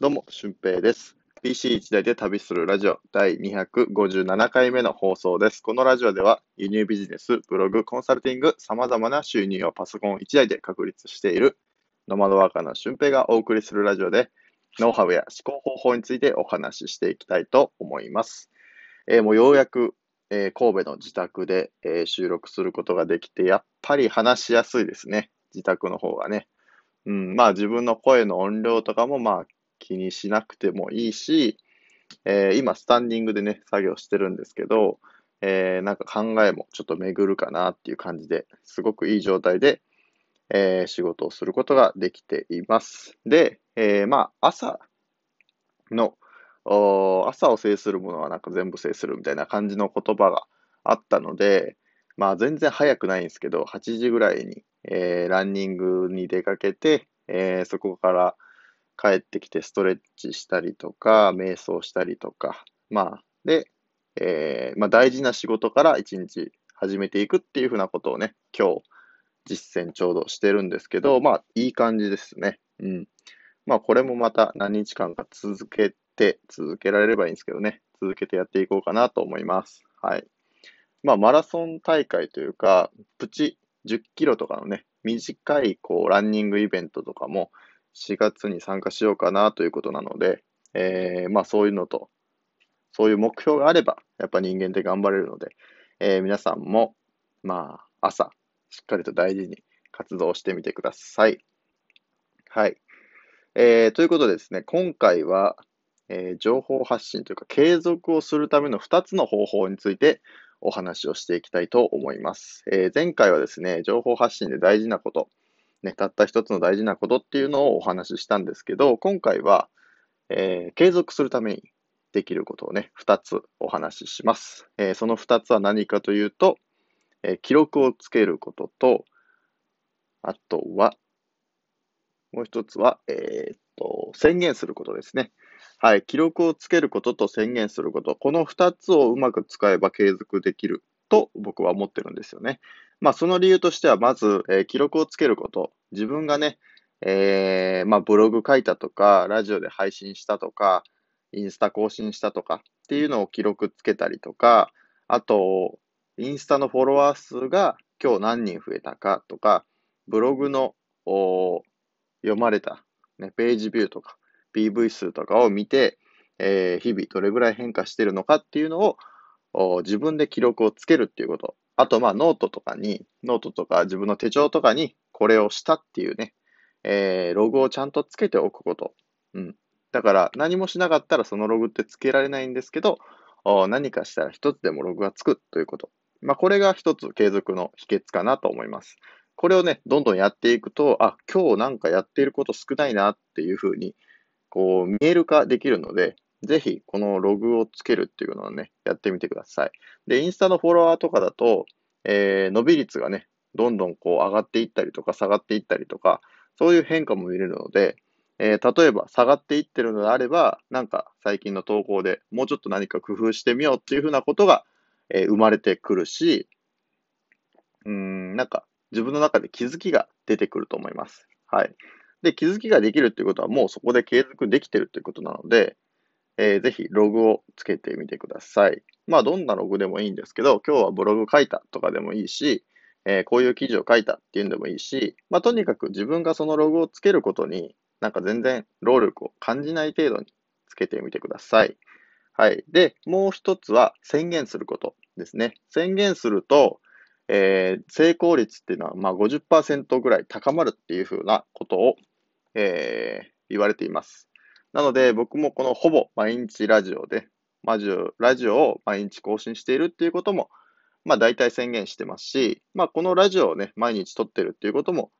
どうも、俊平です。PC1 台で旅するラジオ第257回目の放送です。このラジオでは輸入ビジネス、ブログ、コンサルティング、様々な収入をパソコン1台で確立しているノマドワーカーの俊平がお送りするラジオで、ノウハウや思考方法についてお話ししていきたいと思います。えーもうようやく、えー神戸の自宅で、えー収録することができて、やっぱり話しやすいですね。自宅の方がね。うん、まあ自分の声の音量とかもまあ気にしなくてもいいし、えー今スタンディングでね、作業してるんですけど、えーなんか考えもちょっと巡るかなっていう感じで、すごくいい状態で、えー仕事をすることができています。で、えーまあ朝の、朝を制するものはなんか全部制するみたいな感じの言葉があったので、まあ全然早くないんですけど、8時ぐらいに、えーランニングに出かけて、えーそこから帰ってきてストレッチしたりとか、瞑想したりとか、まあ、で、えーまあ大事な仕事から一日始めていくっていうふうなことをね、今日実践ちょうどしてるんですけど、まあいい感じですね。うん。まあこれもまた何日間か続けて、続けられればいいんですけどね、続けてやっていこうかなと思います。はい。まあマラソン大会というか、プチ10キロとかのね、短いこうランニングイベントとかも4月に参加しようかなということなので、えーまあそういうのと、そういう目標があれば、やっぱ人間って頑張れるので、えー皆さんも、まあ朝、しっかりと大事に活動してみてください。はい。えーということでですね、今回は、えー情報発信というか継続をするための2つの方法についてお話をしていきたいと思います。えー前回はですね、情報発信で大事なこと、ね、たった一つの大事なことっていうのをお話ししたんですけど、今回は、えー継続するためにできることをね、2つお話しします。えーその2つは何かというと、えー記録をつけることと、あとは、もう一つは、えっと、宣言することですね。はい。記録をつけることと宣言すること。この二つをうまく使えば継続できると僕は思ってるんですよね。まあ、その理由としては、まず、えー記録をつけること。自分がね、えーまあ、ブログ書いたとか、ラジオで配信したとか、インスタ更新したとかっていうのを記録つけたりとか、あと、インスタのフォロワー数が今日何人増えたかとか、ブログの読まれた、ね、ページビューとか、PV 数とかを見て、えー日々どれぐらい変化してるのかっていうのを自分で記録をつけるっていうこと。あと、まあ、ノートとかに、ノートとか自分の手帳とかにこれをしたっていうね、えーログをちゃんとつけておくこと。うん。だから、何もしなかったらそのログってつけられないんですけど、何かしたら一つでもログがつくということ。まあ、これが一つ継続の秘訣かなと思います。これをね、どんどんやっていくと、あ、今日なんかやっていること少ないなっていうふうに、こう、見える化できるので、ぜひ、このログをつけるっていうのをね、やってみてください。で、インスタのフォロワーとかだと、えー伸び率がね、どんどんこう上がっていったりとか下がっていったりとか、そういう変化も見れるので、えー例えば下がっていってるのであれば、なんか最近の投稿でもうちょっと何か工夫してみようっていうふうなことが、えー生まれてくるし、うん、なんか自分の中で気づきが出てくると思います。はい。で、気づきができるっていうことはもうそこで継続できてるっていうことなので、えーぜひログをつけてみてください。まあ、どんなログでもいいんですけど、今日はブログ書いたとかでもいいし、えーこういう記事を書いたっていうんでもいいし、まあ、とにかく自分がそのログをつけることに、なんか全然労力を感じない程度につけてみてください。はい。で、もう一つは宣言することですね。宣言すると、えー成功率っていうのは、まあ、50%ぐらい高まるっていうふうなことを、えー言われています。なので、僕もこのほぼ毎日ラジオで、ラジオラジオを毎日更新しているっていうことも、まあ大体宣言してますし、まあこのラジオをね、毎日撮ってるっていうことも、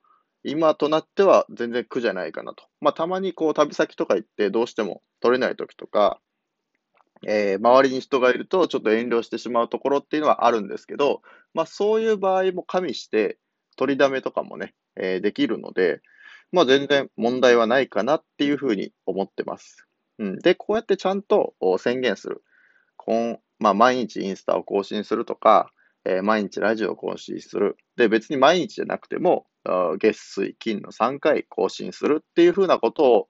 今となっては全然苦じゃないかなと。まあたまにこう旅先とか行ってどうしても撮れない時とか、えー周りに人がいるとちょっと遠慮してしまうところっていうのはあるんですけど、まあそういう場合も加味して、取りだめとかもね、えーできるので、まあ全然問題はないかなっていうふうに思ってます。うん。で、こうやってちゃんと宣言する。こんまあ毎日インスタを更新するとか、えー毎日ラジオを更新する。で、別に毎日じゃなくても、月水金の3回更新するっていうふうなことを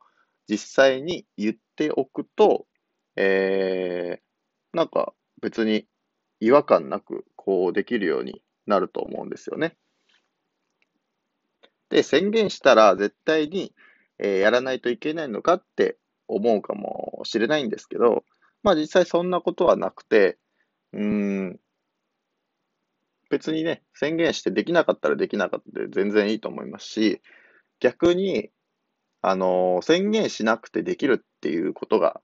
実際に言っておくと、えー、なんか別に違和感なくこうできるようになると思うんですよね。で、宣言したら絶対に、え、やらないといけないのかって思うかもしれないんですけど、まあ実際そんなことはなくて、うん、別にね、宣言してできなかったらできなかったで全然いいと思いますし、逆に、あの、宣言しなくてできるっていうことが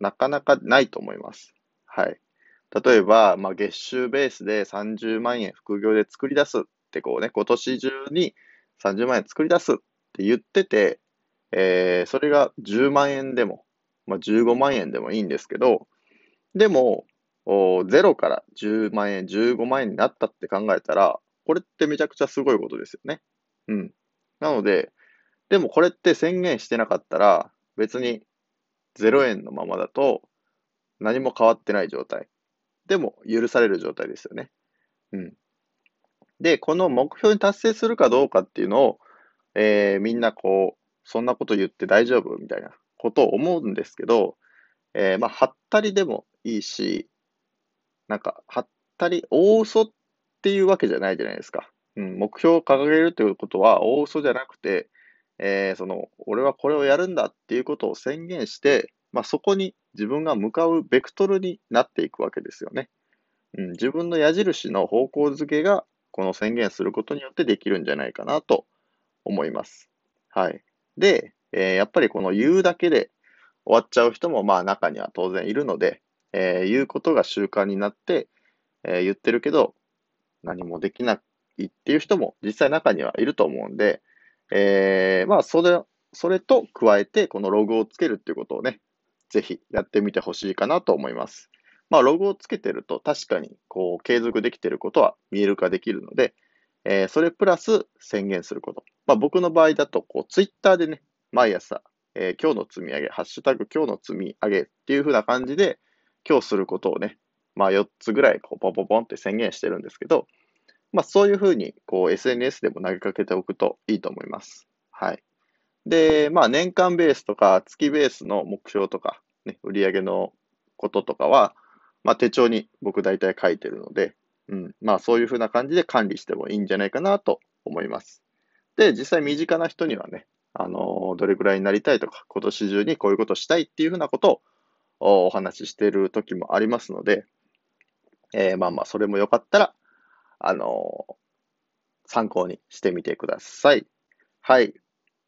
なかなかないと思います。はい。例えば、まあ、月収ベースで30万円副業で作り出すってこうね、今年中に30万円作り出すって言ってて、えー、それが10万円でも、まあ、15万円でもいいんですけど、でも、0から10万円、15万円になったって考えたら、これってめちゃくちゃすごいことですよね。うん。なので、でもこれって宣言してなかったら、別に0円のままだと何も変わってない状態。でも許される状態ですよね。うん。で、この目標に達成するかどうかっていうのを、えー、みんなこう、そんなこと言って大丈夫みたいなことを思うんですけど、えー、まあ、はったりでもいいし、なんか、はったり、大嘘っていうわけじゃないじゃないですか。うん、目標を掲げるということは、大嘘じゃなくて、えー、その、俺はこれをやるんだっていうことを宣言して、まあ、そこに自分が向かうベクトルになっていくわけですよね。うん、自分の矢印の方向づけが、この宣言することによってできるんじゃないかなと思います。はい。で、えー、やっぱりこの言うだけで終わっちゃう人もまあ中には当然いるので、えー、言うことが習慣になって、えー、言ってるけど何もできないっていう人も実際中にはいると思うんで、えー、まあそれ、それと加えてこのログをつけるっていうことをね、ぜひやってみてほしいかなと思います。まあログをつけてると確かにこう継続できてることは見える化できるので、えー、それプラス宣言すること。まあ僕の場合だとこうツイッターでね、毎朝、えー、今日の積み上げ、ハッシュタグ今日の積み上げっていう風な感じで、今日することをね、まあ4つぐらいこうポンポンポンって宣言してるんですけど、まあそういう風にこう SNS でも投げかけておくといいと思います。はい。で、まあ年間ベースとか月ベースの目標とか、ね、売上のこととかは、まあ手帳に僕大体書いてるので、うん、まあそういう風な感じで管理してもいいんじゃないかなと思います。で、実際身近な人にはね、あの、どれくらいになりたいとか、今年中にこういうことしたいっていう風なことをお話ししている時もありますので、えー、まあまあ、それもよかったら、あのー、参考にしてみてください。はい。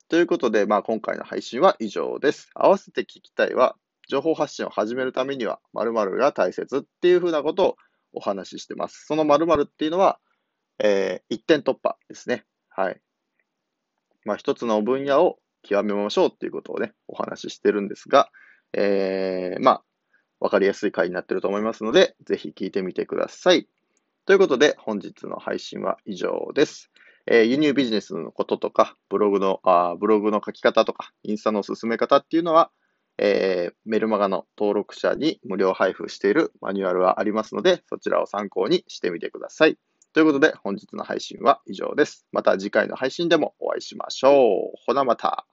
ということで、まあ今回の配信は以上です。合わせて聞きたいは、情報発信を始めるためには〇〇が大切っていうふうなことをお話ししてます。その〇〇っていうのは、えー、一点突破ですね。はい。まあ一つの分野を極めましょうっていうことをね、お話ししてるんですが、えー、まあ、わかりやすい回になってると思いますので、ぜひ聞いてみてください。ということで、本日の配信は以上です。えー、輸入ビジネスのこととか、ブログの、あブログの書き方とか、インスタの進め方っていうのは、えー、メルマガの登録者に無料配布しているマニュアルはありますので、そちらを参考にしてみてください。ということで、本日の配信は以上です。また次回の配信でもお会いしましょう。ほなまた。